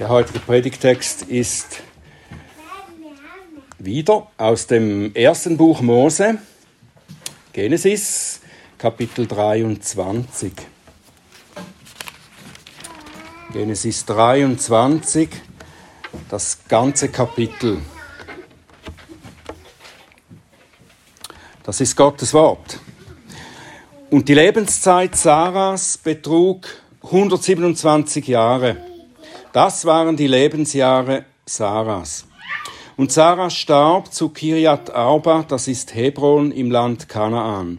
Der heutige Predigtext ist wieder aus dem ersten Buch Mose, Genesis, Kapitel 23. Genesis 23, das ganze Kapitel. Das ist Gottes Wort. Und die Lebenszeit Sarahs betrug 127 Jahre. Das waren die Lebensjahre Sarahs. Und Sarah starb zu Kirjat Arba, das ist Hebron im Land Kanaan.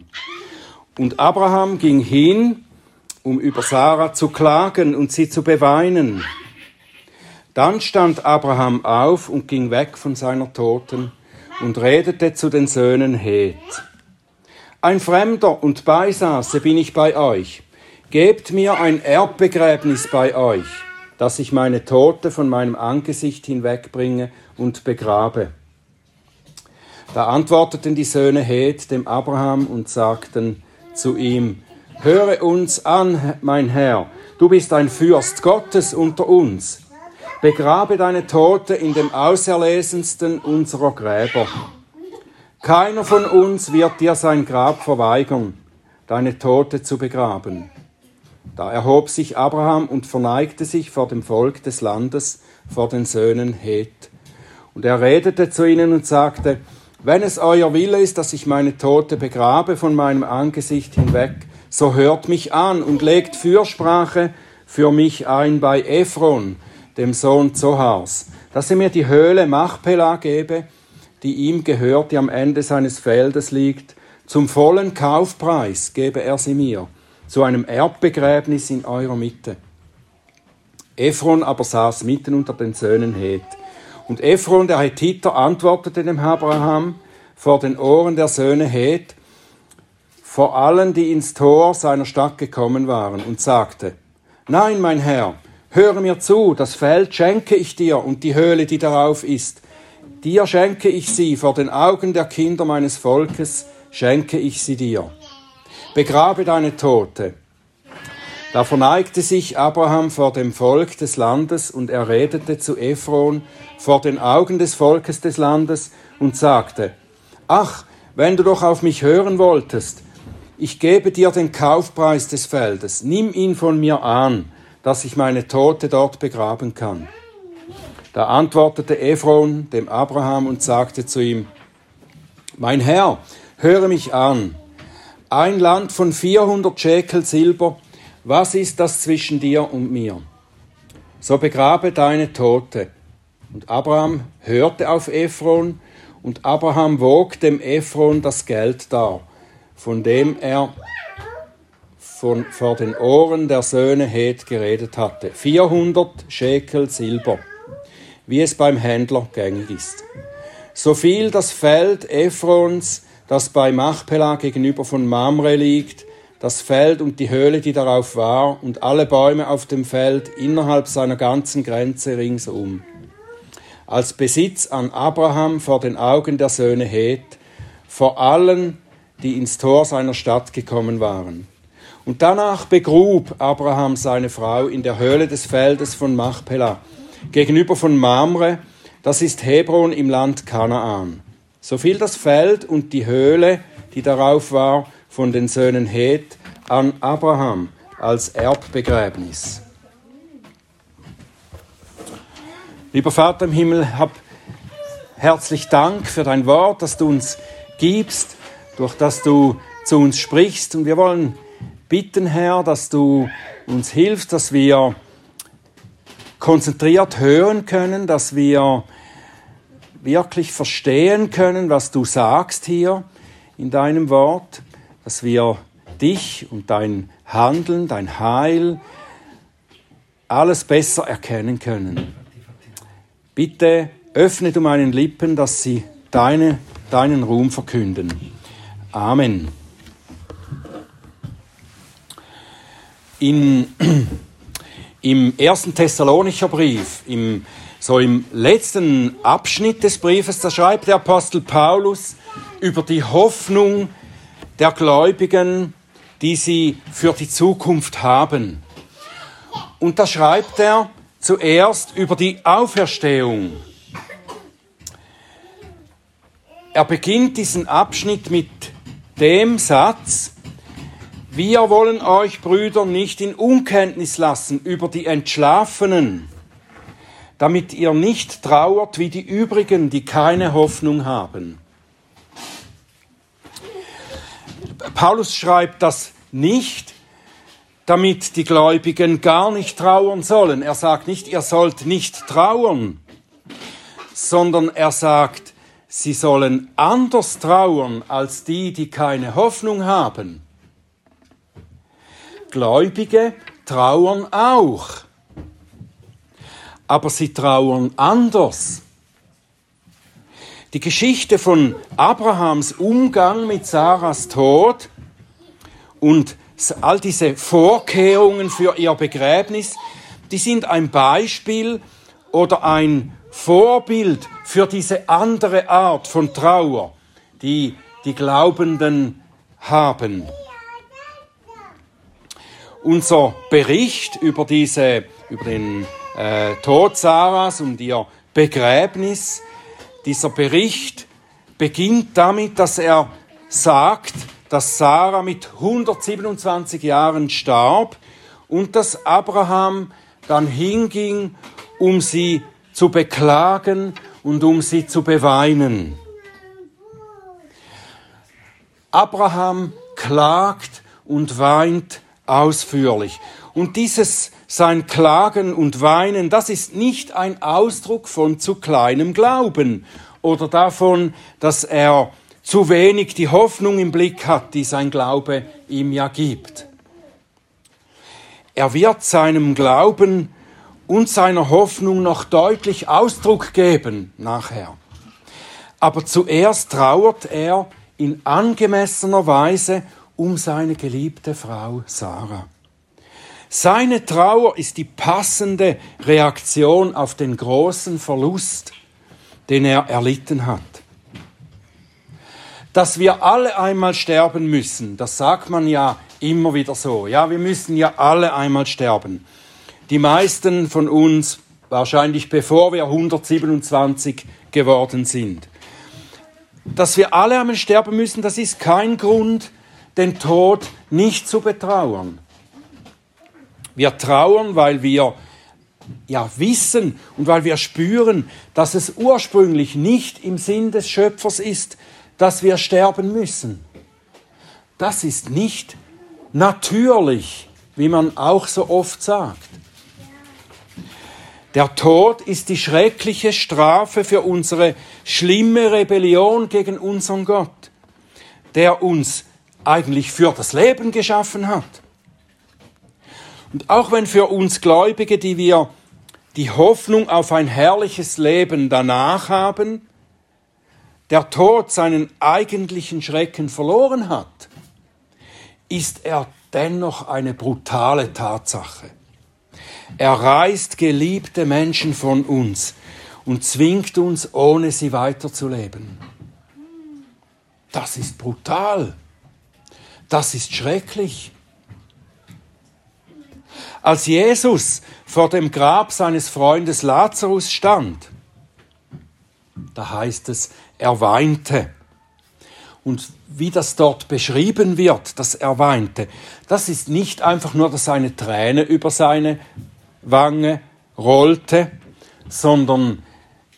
Und Abraham ging hin, um über Sarah zu klagen und sie zu beweinen. Dann stand Abraham auf und ging weg von seiner Toten und redete zu den Söhnen Het. Ein Fremder und Beisaße bin ich bei euch. Gebt mir ein Erbbegräbnis bei euch dass ich meine Tote von meinem Angesicht hinwegbringe und begrabe. Da antworteten die Söhne Het dem Abraham und sagten zu ihm, Höre uns an, mein Herr, du bist ein Fürst Gottes unter uns. Begrabe deine Tote in dem auserlesensten unserer Gräber. Keiner von uns wird dir sein Grab verweigern, deine Tote zu begraben. Da erhob sich Abraham und verneigte sich vor dem Volk des Landes, vor den Söhnen Het. Und er redete zu ihnen und sagte, wenn es euer Wille ist, dass ich meine Tote begrabe von meinem Angesicht hinweg, so hört mich an und legt Fürsprache für mich ein bei Ephron, dem Sohn Zohars, dass er mir die Höhle Machpela gebe, die ihm gehört, die am Ende seines Feldes liegt, zum vollen Kaufpreis gebe er sie mir zu einem Erbbegräbnis in eurer Mitte. Ephron aber saß mitten unter den Söhnen Het. Und Ephron, der Hethiter, antwortete dem Abraham vor den Ohren der Söhne Het, vor allen, die ins Tor seiner Stadt gekommen waren, und sagte, Nein, mein Herr, höre mir zu, das Feld schenke ich dir und die Höhle, die darauf ist. Dir schenke ich sie, vor den Augen der Kinder meines Volkes schenke ich sie dir begrabe deine Tote. Da verneigte sich Abraham vor dem Volk des Landes und er redete zu Ephron vor den Augen des Volkes des Landes und sagte, Ach, wenn du doch auf mich hören wolltest, ich gebe dir den Kaufpreis des Feldes, nimm ihn von mir an, dass ich meine Tote dort begraben kann. Da antwortete Ephron dem Abraham und sagte zu ihm, Mein Herr, höre mich an, ein Land von 400 Schekel Silber, was ist das zwischen dir und mir? So begrabe deine Tote. Und Abraham hörte auf Ephron, und Abraham wog dem Ephron das Geld dar, von dem er von, vor den Ohren der Söhne Het geredet hatte. 400 Schekel Silber, wie es beim Händler gängig ist. So fiel das Feld Ephrons das bei Machpela gegenüber von Mamre liegt, das Feld und die Höhle, die darauf war, und alle Bäume auf dem Feld innerhalb seiner ganzen Grenze ringsum. Als Besitz an Abraham vor den Augen der Söhne Het, vor allen, die ins Tor seiner Stadt gekommen waren. Und danach begrub Abraham seine Frau in der Höhle des Feldes von Machpela, gegenüber von Mamre, das ist Hebron im Land Kanaan. So fiel das Feld und die Höhle, die darauf war, von den Söhnen Het an Abraham als Erbbegräbnis. Lieber Vater im Himmel, hab herzlich Dank für dein Wort, das du uns gibst, durch das du zu uns sprichst. Und wir wollen bitten, Herr, dass du uns hilfst, dass wir konzentriert hören können, dass wir wirklich verstehen können, was du sagst hier in deinem Wort, dass wir dich und dein Handeln, dein Heil, alles besser erkennen können. Bitte öffne du meinen Lippen, dass sie deine, deinen Ruhm verkünden. Amen. In, Im ersten Thessalonicher Brief, im so im letzten Abschnitt des Briefes, da schreibt der Apostel Paulus über die Hoffnung der Gläubigen, die sie für die Zukunft haben. Und da schreibt er zuerst über die Auferstehung. Er beginnt diesen Abschnitt mit dem Satz, wir wollen euch, Brüder, nicht in Unkenntnis lassen über die Entschlafenen, damit ihr nicht trauert wie die übrigen, die keine Hoffnung haben. Paulus schreibt das nicht, damit die Gläubigen gar nicht trauern sollen. Er sagt nicht, ihr sollt nicht trauern, sondern er sagt, sie sollen anders trauern als die, die keine Hoffnung haben. Gläubige trauern auch, aber sie trauern anders. Die Geschichte von Abrahams Umgang mit Sarahs Tod und all diese Vorkehrungen für ihr Begräbnis, die sind ein Beispiel oder ein Vorbild für diese andere Art von Trauer, die die Glaubenden haben. Unser Bericht über diese, über den äh, Tod Sarahs und ihr Begräbnis dieser Bericht beginnt damit, dass er sagt, dass Sarah mit 127 Jahren starb und dass Abraham dann hinging, um sie zu beklagen und um sie zu beweinen. Abraham klagt und weint ausführlich. Und dieses sein Klagen und Weinen, das ist nicht ein Ausdruck von zu kleinem Glauben oder davon, dass er zu wenig die Hoffnung im Blick hat, die sein Glaube ihm ja gibt. Er wird seinem Glauben und seiner Hoffnung noch deutlich Ausdruck geben nachher. Aber zuerst trauert er in angemessener Weise um seine geliebte Frau Sarah. Seine Trauer ist die passende Reaktion auf den großen Verlust, den er erlitten hat. Dass wir alle einmal sterben müssen, das sagt man ja immer wieder so. Ja, wir müssen ja alle einmal sterben. Die meisten von uns wahrscheinlich bevor wir 127 geworden sind. Dass wir alle einmal sterben müssen, das ist kein Grund, den Tod nicht zu betrauern. Wir trauern, weil wir ja wissen und weil wir spüren, dass es ursprünglich nicht im Sinn des Schöpfers ist, dass wir sterben müssen. Das ist nicht natürlich, wie man auch so oft sagt. Der Tod ist die schreckliche Strafe für unsere schlimme Rebellion gegen unseren Gott, der uns eigentlich für das Leben geschaffen hat. Und auch wenn für uns Gläubige, die wir die Hoffnung auf ein herrliches Leben danach haben, der Tod seinen eigentlichen Schrecken verloren hat, ist er dennoch eine brutale Tatsache. Er reißt geliebte Menschen von uns und zwingt uns, ohne sie weiterzuleben. Das ist brutal. Das ist schrecklich. Als Jesus vor dem Grab seines Freundes Lazarus stand, da heißt es, er weinte. Und wie das dort beschrieben wird, dass er weinte, das ist nicht einfach nur, dass eine Träne über seine Wange rollte, sondern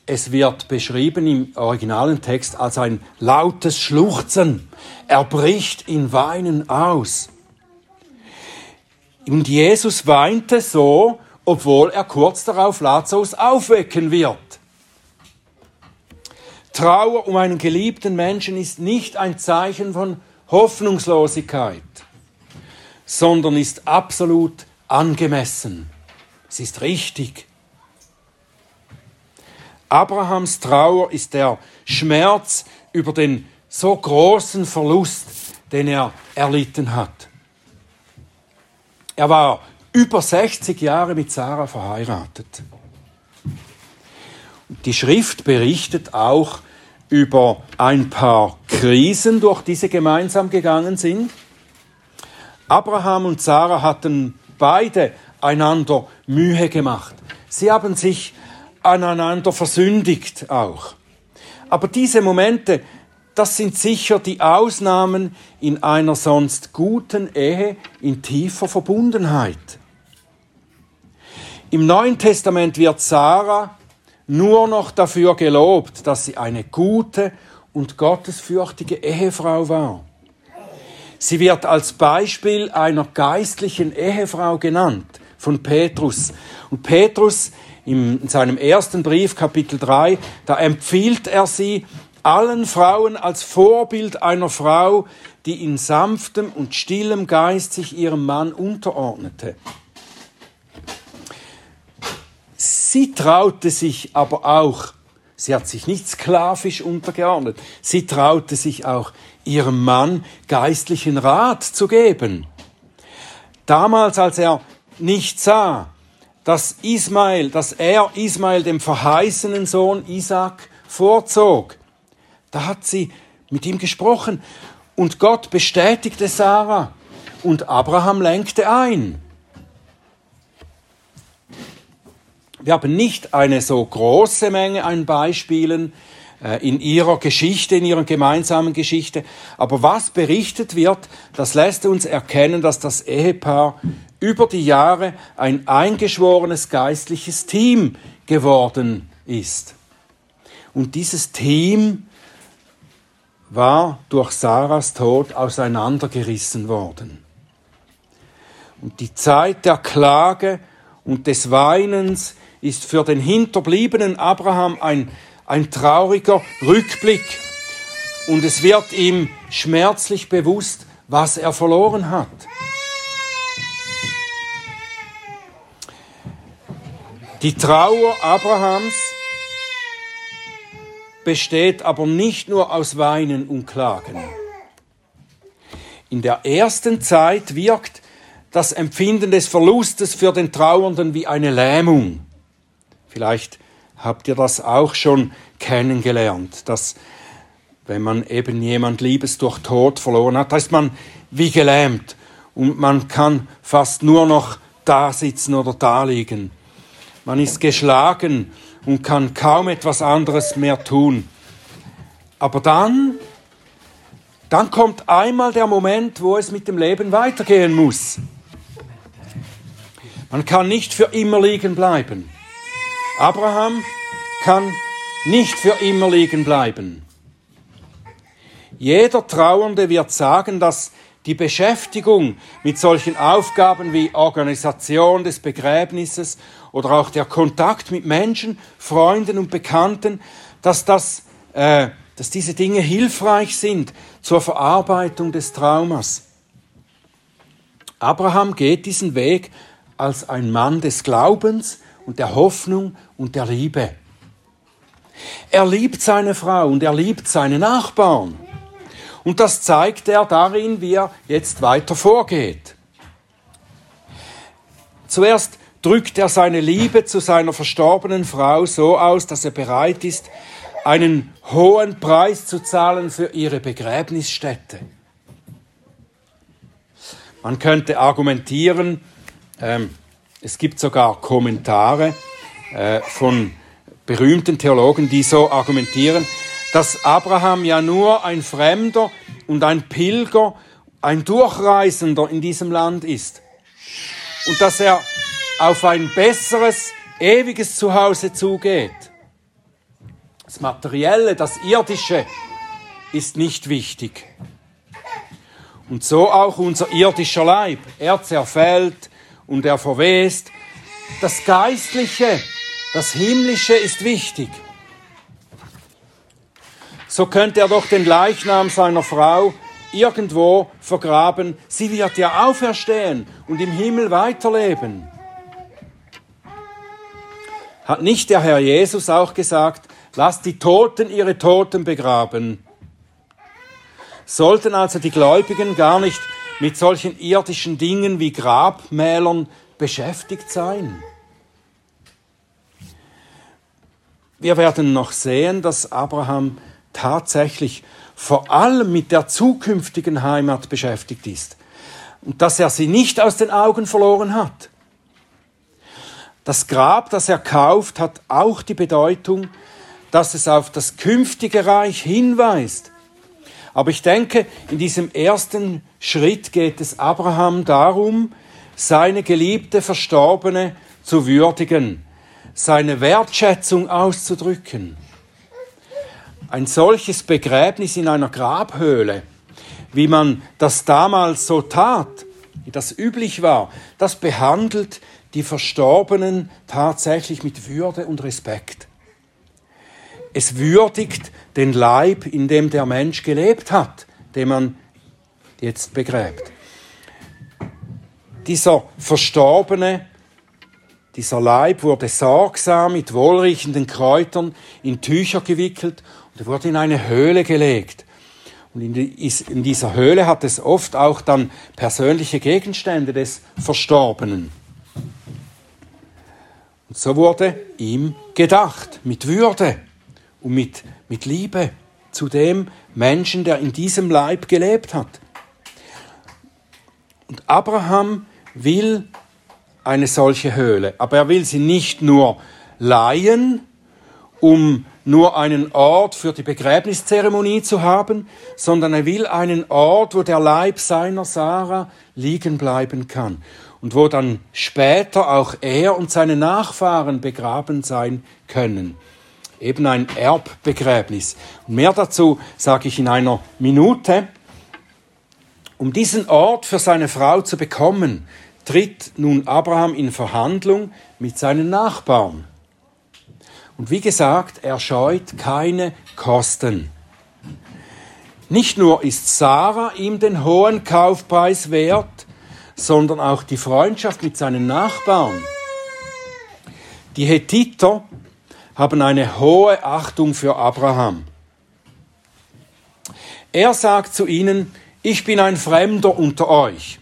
es wird beschrieben im originalen Text als ein lautes Schluchzen. Er bricht in Weinen aus. Und Jesus weinte so, obwohl er kurz darauf Lazarus aufwecken wird. Trauer um einen geliebten Menschen ist nicht ein Zeichen von Hoffnungslosigkeit, sondern ist absolut angemessen. Es ist richtig. Abrahams Trauer ist der Schmerz über den so großen Verlust, den er erlitten hat. Er war über 60 Jahre mit Sarah verheiratet. Die Schrift berichtet auch über ein paar Krisen, durch die sie gemeinsam gegangen sind. Abraham und Sarah hatten beide einander Mühe gemacht. Sie haben sich aneinander versündigt auch. Aber diese Momente, das sind sicher die Ausnahmen in einer sonst guten Ehe in tiefer Verbundenheit. Im Neuen Testament wird Sarah nur noch dafür gelobt, dass sie eine gute und gottesfürchtige Ehefrau war. Sie wird als Beispiel einer geistlichen Ehefrau genannt von Petrus. Und Petrus in seinem ersten Brief, Kapitel 3, da empfiehlt er sie allen Frauen als Vorbild einer Frau, die in sanftem und stillem Geist sich ihrem Mann unterordnete. Sie traute sich aber auch, sie hat sich nicht sklavisch untergeordnet, sie traute sich auch, ihrem Mann geistlichen Rat zu geben. Damals, als er nicht sah, dass Ismael, dass er Ismael dem verheißenen Sohn Isaac vorzog. Da hat sie mit ihm gesprochen und Gott bestätigte Sarah und Abraham lenkte ein. Wir haben nicht eine so große Menge an Beispielen äh, in ihrer Geschichte, in ihrer gemeinsamen Geschichte, aber was berichtet wird, das lässt uns erkennen, dass das Ehepaar über die Jahre ein eingeschworenes geistliches Team geworden ist. Und dieses Team war durch Sarahs Tod auseinandergerissen worden. Und die Zeit der Klage und des Weinens ist für den hinterbliebenen Abraham ein, ein trauriger Rückblick. Und es wird ihm schmerzlich bewusst, was er verloren hat. Die Trauer Abrahams besteht aber nicht nur aus Weinen und Klagen. In der ersten Zeit wirkt das Empfinden des Verlustes für den Trauernden wie eine Lähmung. Vielleicht habt ihr das auch schon kennengelernt, dass wenn man eben jemand Liebes durch Tod verloren hat, da ist man wie gelähmt und man kann fast nur noch da sitzen oder da liegen. Man ist geschlagen und kann kaum etwas anderes mehr tun. Aber dann, dann kommt einmal der Moment, wo es mit dem Leben weitergehen muss. Man kann nicht für immer liegen bleiben. Abraham kann nicht für immer liegen bleiben. Jeder Trauernde wird sagen, dass die Beschäftigung mit solchen Aufgaben wie Organisation des Begräbnisses oder auch der Kontakt mit Menschen, Freunden und Bekannten, dass, das, äh, dass diese Dinge hilfreich sind zur Verarbeitung des Traumas. Abraham geht diesen Weg als ein Mann des Glaubens und der Hoffnung und der Liebe. Er liebt seine Frau und er liebt seine Nachbarn. Und das zeigt er darin, wie er jetzt weiter vorgeht. Zuerst drückt er seine Liebe zu seiner verstorbenen Frau so aus, dass er bereit ist, einen hohen Preis zu zahlen für ihre Begräbnisstätte. Man könnte argumentieren, ähm, es gibt sogar Kommentare äh, von berühmten Theologen, die so argumentieren, dass Abraham ja nur ein Fremder und ein Pilger, ein Durchreisender in diesem Land ist. Und dass er auf ein besseres, ewiges Zuhause zugeht. Das Materielle, das Irdische ist nicht wichtig. Und so auch unser irdischer Leib. Er zerfällt und er verwest. Das Geistliche, das Himmlische ist wichtig. So könnte er doch den Leichnam seiner Frau irgendwo vergraben. Sie wird ja auferstehen und im Himmel weiterleben. Hat nicht der Herr Jesus auch gesagt, lasst die Toten ihre Toten begraben? Sollten also die Gläubigen gar nicht mit solchen irdischen Dingen wie Grabmälern beschäftigt sein? Wir werden noch sehen, dass Abraham tatsächlich vor allem mit der zukünftigen Heimat beschäftigt ist und dass er sie nicht aus den Augen verloren hat. Das Grab, das er kauft, hat auch die Bedeutung, dass es auf das künftige Reich hinweist. Aber ich denke, in diesem ersten Schritt geht es Abraham darum, seine geliebte Verstorbene zu würdigen, seine Wertschätzung auszudrücken. Ein solches Begräbnis in einer Grabhöhle, wie man das damals so tat, wie das üblich war, das behandelt die Verstorbenen tatsächlich mit Würde und Respekt. Es würdigt den Leib, in dem der Mensch gelebt hat, den man jetzt begräbt. Dieser Verstorbene, dieser Leib wurde sorgsam mit wohlriechenden Kräutern in Tücher gewickelt und wurde in eine Höhle gelegt. Und in dieser Höhle hat es oft auch dann persönliche Gegenstände des Verstorbenen. Und so wurde ihm gedacht, mit Würde und mit, mit Liebe zu dem Menschen, der in diesem Leib gelebt hat. Und Abraham will eine solche Höhle, aber er will sie nicht nur leihen, um nur einen Ort für die Begräbniszeremonie zu haben, sondern er will einen Ort, wo der Leib seiner Sarah liegen bleiben kann und wo dann später auch er und seine Nachfahren begraben sein können eben ein Erbbegräbnis. Mehr dazu sage ich in einer Minute. Um diesen Ort für seine Frau zu bekommen, tritt nun Abraham in Verhandlung mit seinen Nachbarn. Und wie gesagt, er scheut keine Kosten. Nicht nur ist Sarah ihm den hohen Kaufpreis wert, sondern auch die Freundschaft mit seinen Nachbarn. Die Hethiter haben eine hohe Achtung für Abraham. Er sagt zu ihnen, ich bin ein Fremder unter euch.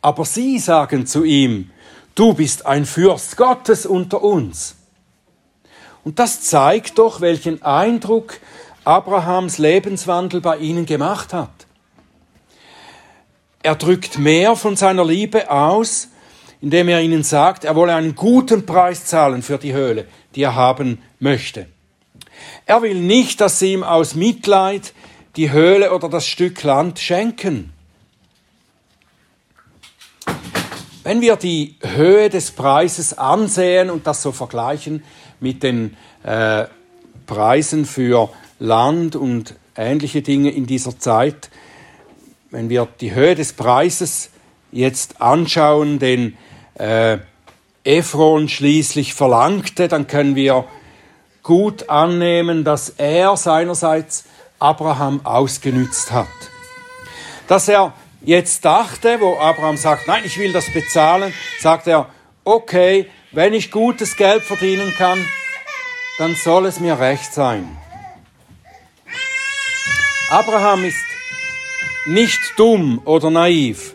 Aber sie sagen zu ihm, du bist ein Fürst Gottes unter uns. Und das zeigt doch, welchen Eindruck Abrahams Lebenswandel bei ihnen gemacht hat. Er drückt mehr von seiner Liebe aus, indem er ihnen sagt, er wolle einen guten Preis zahlen für die Höhle, die er haben möchte. Er will nicht, dass sie ihm aus Mitleid die Höhle oder das Stück Land schenken. Wenn wir die Höhe des Preises ansehen und das so vergleichen mit den äh, Preisen für Land und ähnliche Dinge in dieser Zeit, wenn wir die Höhe des Preises jetzt anschauen, den äh, Ephron schließlich verlangte, dann können wir gut annehmen, dass er seinerseits Abraham ausgenützt hat. Dass er jetzt dachte, wo Abraham sagt, nein, ich will das bezahlen, sagt er, okay, wenn ich gutes Geld verdienen kann, dann soll es mir recht sein. Abraham ist nicht dumm oder naiv,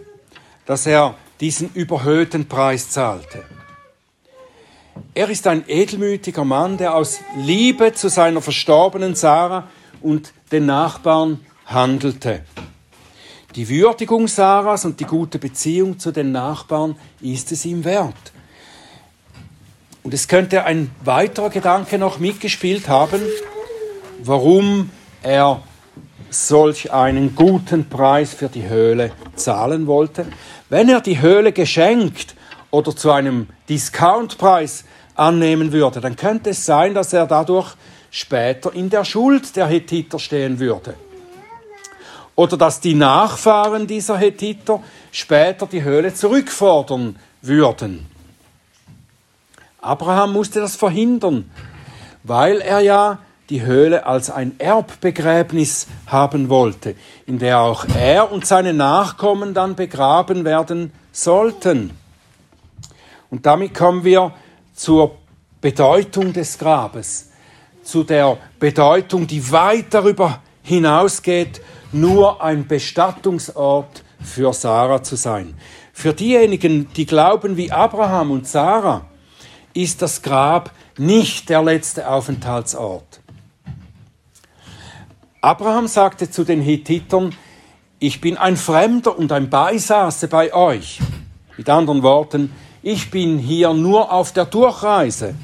dass er diesen überhöhten Preis zahlte. Er ist ein edelmütiger Mann, der aus Liebe zu seiner verstorbenen Sarah und den Nachbarn handelte. Die Würdigung Sarahs und die gute Beziehung zu den Nachbarn ist es ihm wert. Und es könnte ein weiterer Gedanke noch mitgespielt haben, warum er solch einen guten Preis für die Höhle zahlen wollte. Wenn er die Höhle geschenkt oder zu einem Discountpreis annehmen würde, dann könnte es sein, dass er dadurch später in der Schuld der Hethiter stehen würde. Oder dass die Nachfahren dieser Hethiter später die Höhle zurückfordern würden. Abraham musste das verhindern, weil er ja die Höhle als ein Erbbegräbnis haben wollte, in der auch er und seine Nachkommen dann begraben werden sollten. Und damit kommen wir zur Bedeutung des Grabes, zu der Bedeutung, die weit darüber hinausgeht, nur ein Bestattungsort für Sarah zu sein. Für diejenigen, die glauben wie Abraham und Sarah, ist das Grab nicht der letzte Aufenthaltsort. Abraham sagte zu den Hethitern, ich bin ein Fremder und ein Beisaße bei euch. Mit anderen Worten, ich bin hier nur auf der Durchreise.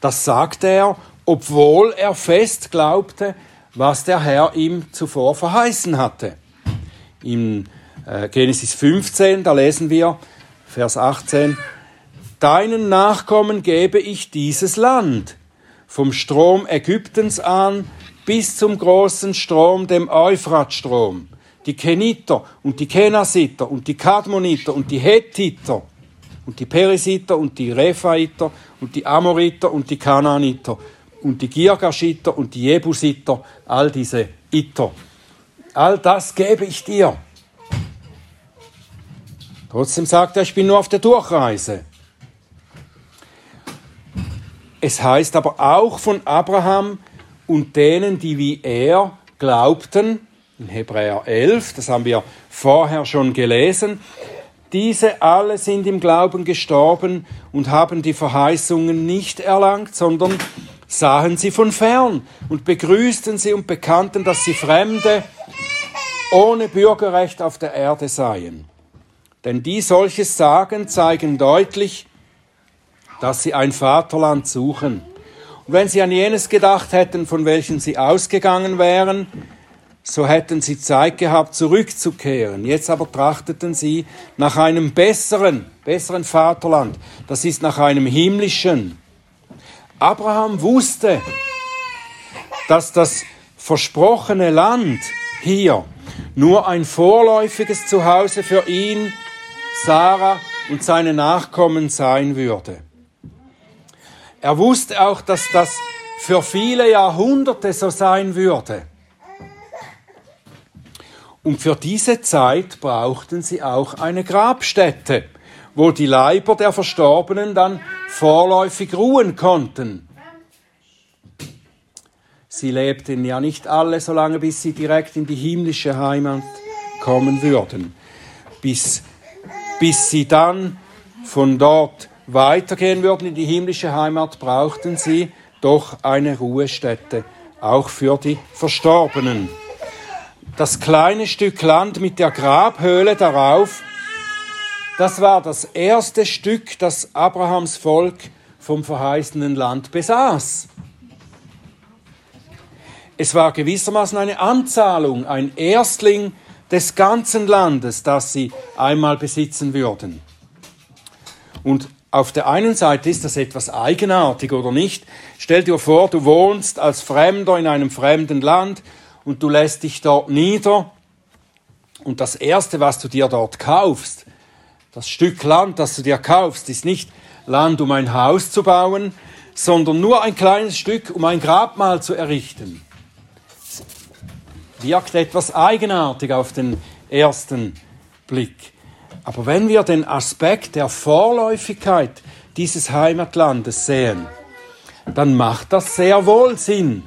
Das sagte er, obwohl er fest glaubte, was der Herr ihm zuvor verheißen hatte. In äh, Genesis 15, da lesen wir, Vers 18, Deinen Nachkommen gebe ich dieses Land, vom Strom Ägyptens an bis zum großen Strom, dem Euphratstrom. Die Keniter und die Kenasiter und die Kadmoniter und die Hethiter und die Perisiter und die Rephaiter und die Amoriter und die Kanaaniter und die Girgashiter und die Jebusiter, all diese Iter. All das gebe ich dir. Trotzdem sagt er, ich bin nur auf der Durchreise. Es heißt aber auch von Abraham und denen, die wie er glaubten, in Hebräer 11, das haben wir vorher schon gelesen, diese alle sind im Glauben gestorben und haben die Verheißungen nicht erlangt, sondern sahen sie von fern und begrüßten sie und bekannten, dass sie Fremde ohne Bürgerrecht auf der Erde seien. Denn die solches sagen, zeigen deutlich, dass sie ein Vaterland suchen. Und wenn sie an jenes gedacht hätten, von welchem sie ausgegangen wären, so hätten sie Zeit gehabt, zurückzukehren. Jetzt aber trachteten sie nach einem besseren, besseren Vaterland. Das ist nach einem himmlischen. Abraham wusste, dass das versprochene Land hier nur ein vorläufiges Zuhause für ihn, Sarah und seine Nachkommen sein würde. Er wusste auch, dass das für viele Jahrhunderte so sein würde. Und für diese Zeit brauchten sie auch eine Grabstätte, wo die Leiber der Verstorbenen dann vorläufig ruhen konnten. Sie lebten ja nicht alle so lange, bis sie direkt in die himmlische Heimat kommen würden. Bis, bis sie dann von dort weitergehen würden in die himmlische Heimat, brauchten sie doch eine Ruhestätte, auch für die Verstorbenen. Das kleine Stück Land mit der Grabhöhle darauf, das war das erste Stück, das Abrahams Volk vom verheißenen Land besaß. Es war gewissermaßen eine Anzahlung, ein Erstling des ganzen Landes, das sie einmal besitzen würden. Und auf der einen Seite ist das etwas eigenartig oder nicht. Stell dir vor, du wohnst als Fremder in einem fremden Land und du lässt dich dort nieder und das Erste, was du dir dort kaufst, das Stück Land, das du dir kaufst, ist nicht Land, um ein Haus zu bauen, sondern nur ein kleines Stück, um ein Grabmal zu errichten. Wirkt etwas eigenartig auf den ersten Blick. Aber wenn wir den Aspekt der Vorläufigkeit dieses Heimatlandes sehen, dann macht das sehr wohl Sinn.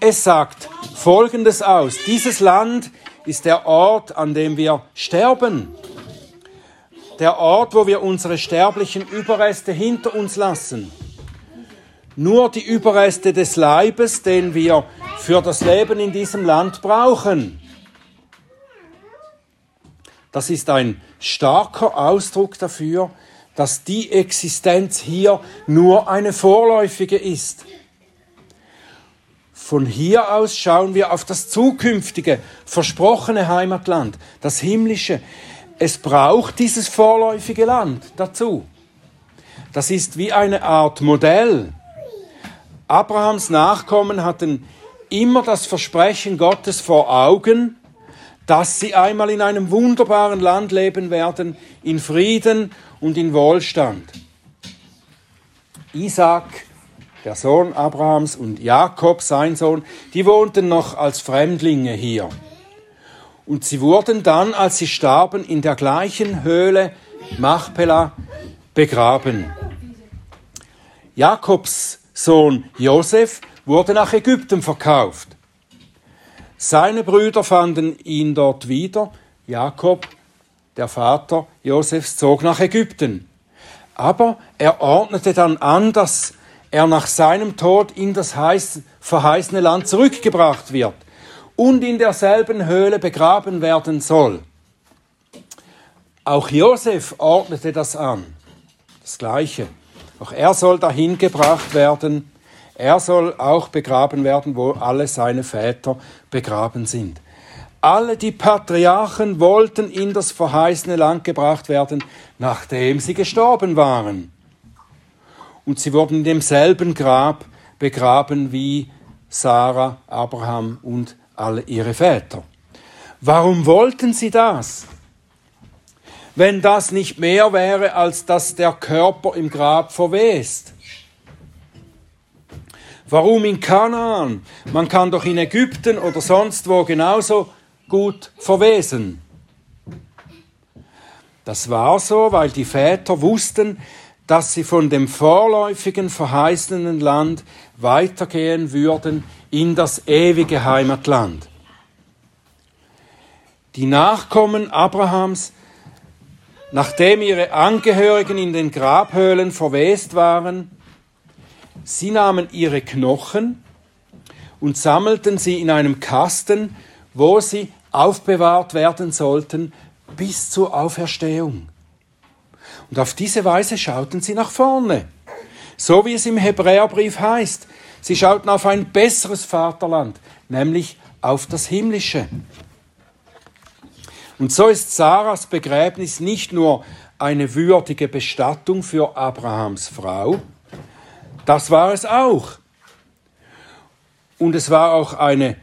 Es sagt Folgendes aus. Dieses Land ist der Ort, an dem wir sterben. Der Ort, wo wir unsere sterblichen Überreste hinter uns lassen. Nur die Überreste des Leibes, den wir für das Leben in diesem Land brauchen. Das ist ein starker Ausdruck dafür, dass die Existenz hier nur eine vorläufige ist. Von hier aus schauen wir auf das zukünftige, versprochene Heimatland, das himmlische. Es braucht dieses vorläufige Land dazu. Das ist wie eine Art Modell. Abrahams Nachkommen hatten immer das Versprechen Gottes vor Augen, dass sie einmal in einem wunderbaren Land leben werden, in Frieden und in Wohlstand. Isaac, der Sohn Abrahams, und Jakob, sein Sohn, die wohnten noch als Fremdlinge hier. Und sie wurden dann, als sie starben, in der gleichen Höhle Machpela begraben. Jakobs Sohn Josef wurde nach Ägypten verkauft. Seine Brüder fanden ihn dort wieder. Jakob, der Vater Josefs, zog nach Ägypten. Aber er ordnete dann an, dass er nach seinem Tod in das verheißene Land zurückgebracht wird und in derselben Höhle begraben werden soll. Auch Josef ordnete das an. Das Gleiche. Auch er soll dahin gebracht werden. Er soll auch begraben werden, wo alle seine Väter begraben sind. Alle die Patriarchen wollten in das verheißene Land gebracht werden, nachdem sie gestorben waren. Und sie wurden in demselben Grab begraben wie Sarah, Abraham und alle ihre Väter. Warum wollten sie das? Wenn das nicht mehr wäre, als dass der Körper im Grab verwest. Warum in Kanaan? Man kann doch in Ägypten oder sonst wo genauso gut verwesen. Das war so, weil die Väter wussten, dass sie von dem vorläufigen verheißenen Land weitergehen würden in das ewige Heimatland. Die Nachkommen Abrahams, nachdem ihre Angehörigen in den Grabhöhlen verwest waren, sie nahmen ihre Knochen und sammelten sie in einem Kasten, wo sie aufbewahrt werden sollten bis zur Auferstehung. Und auf diese Weise schauten sie nach vorne. So wie es im Hebräerbrief heißt. Sie schauten auf ein besseres Vaterland, nämlich auf das himmlische. Und so ist Sarahs Begräbnis nicht nur eine würdige Bestattung für Abrahams Frau, das war es auch. Und es war auch eine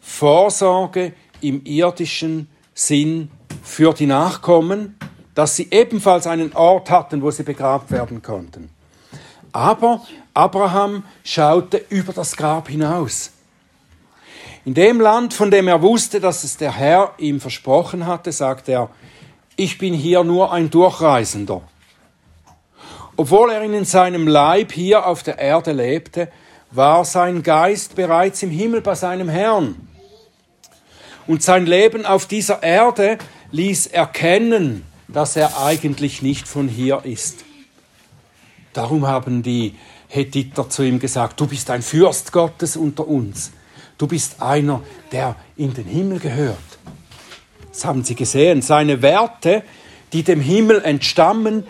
Vorsorge im irdischen Sinn für die Nachkommen, dass sie ebenfalls einen Ort hatten, wo sie begrabt werden konnten. Aber Abraham schaute über das Grab hinaus. In dem Land, von dem er wusste, dass es der Herr ihm versprochen hatte, sagte er, ich bin hier nur ein Durchreisender. Obwohl er in seinem Leib hier auf der Erde lebte, war sein Geist bereits im Himmel bei seinem Herrn. Und sein Leben auf dieser Erde ließ erkennen, dass er eigentlich nicht von hier ist. Darum haben die Hethiter zu ihm gesagt, du bist ein Fürst Gottes unter uns. Du bist einer, der in den Himmel gehört. Das haben sie gesehen. Seine Werte, die dem Himmel entstammen,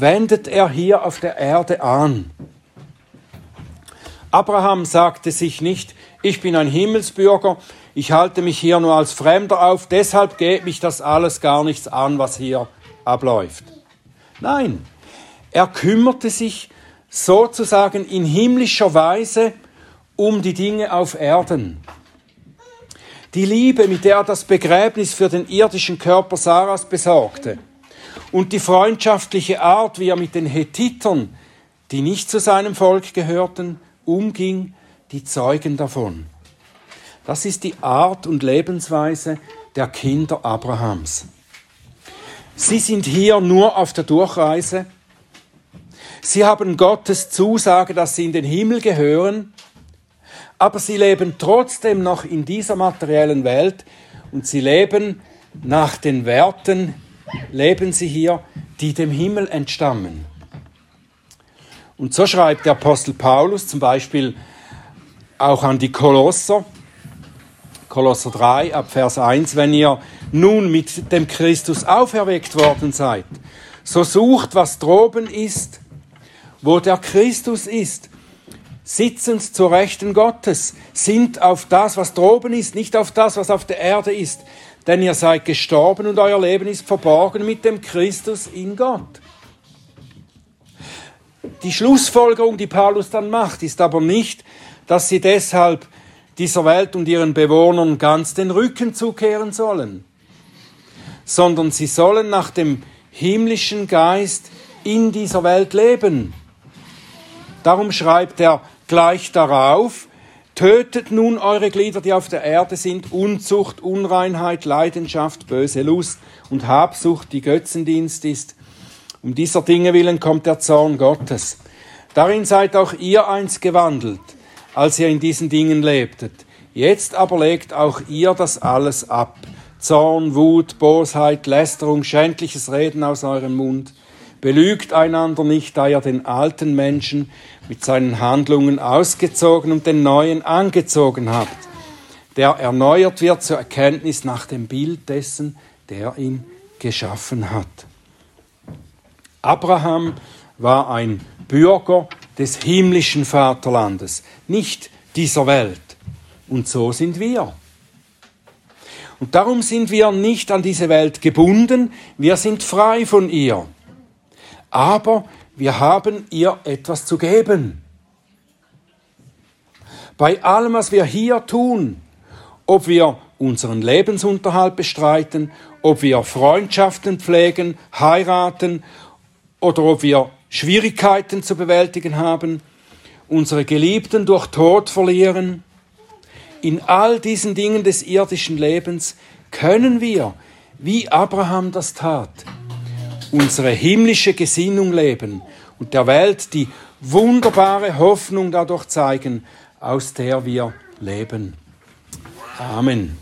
wendet er hier auf der Erde an. Abraham sagte sich nicht, ich bin ein Himmelsbürger, ich halte mich hier nur als Fremder auf, deshalb geht mich das alles gar nichts an, was hier abläuft. Nein, er kümmerte sich sozusagen in himmlischer Weise um die Dinge auf Erden. Die Liebe, mit der er das Begräbnis für den irdischen Körper Sarahs besorgte, und die freundschaftliche Art, wie er mit den Hethitern, die nicht zu seinem Volk gehörten, umging, die zeugen davon. Das ist die Art und Lebensweise der Kinder Abrahams. Sie sind hier nur auf der Durchreise. Sie haben Gottes Zusage, dass sie in den Himmel gehören, aber sie leben trotzdem noch in dieser materiellen Welt und sie leben nach den Werten, leben sie hier, die dem Himmel entstammen. Und so schreibt der Apostel Paulus zum Beispiel auch an die Kolosser, Kolosser 3 ab Vers 1, wenn ihr nun mit dem Christus auferweckt worden seid, so sucht, was droben ist, wo der Christus ist, sitzend zur Rechten Gottes, sind auf das, was droben ist, nicht auf das, was auf der Erde ist, denn ihr seid gestorben und euer Leben ist verborgen mit dem Christus in Gott. Die Schlussfolgerung, die Paulus dann macht, ist aber nicht, dass sie deshalb dieser Welt und ihren Bewohnern ganz den Rücken zukehren sollen sondern sie sollen nach dem himmlischen Geist in dieser Welt leben. Darum schreibt er gleich darauf, Tötet nun eure Glieder, die auf der Erde sind, Unzucht, Unreinheit, Leidenschaft, böse Lust und Habsucht, die Götzendienst ist. Um dieser Dinge willen kommt der Zorn Gottes. Darin seid auch ihr eins gewandelt, als ihr in diesen Dingen lebtet. Jetzt aber legt auch ihr das alles ab Zorn, Wut, Bosheit, Lästerung, schändliches Reden aus eurem Mund. Belügt einander nicht, da ihr den alten Menschen mit seinen Handlungen ausgezogen und den neuen angezogen habt, der erneuert wird zur Erkenntnis nach dem Bild dessen, der ihn geschaffen hat. Abraham war ein Bürger des himmlischen Vaterlandes, nicht dieser Welt. Und so sind wir. Und darum sind wir nicht an diese Welt gebunden, wir sind frei von ihr. Aber wir haben ihr etwas zu geben. Bei allem, was wir hier tun, ob wir unseren Lebensunterhalt bestreiten, ob wir Freundschaften pflegen, heiraten oder ob wir Schwierigkeiten zu bewältigen haben, unsere Geliebten durch Tod verlieren, in all diesen Dingen des irdischen Lebens können wir, wie Abraham das tat, unsere himmlische Gesinnung leben und der Welt die wunderbare Hoffnung dadurch zeigen, aus der wir leben. Amen.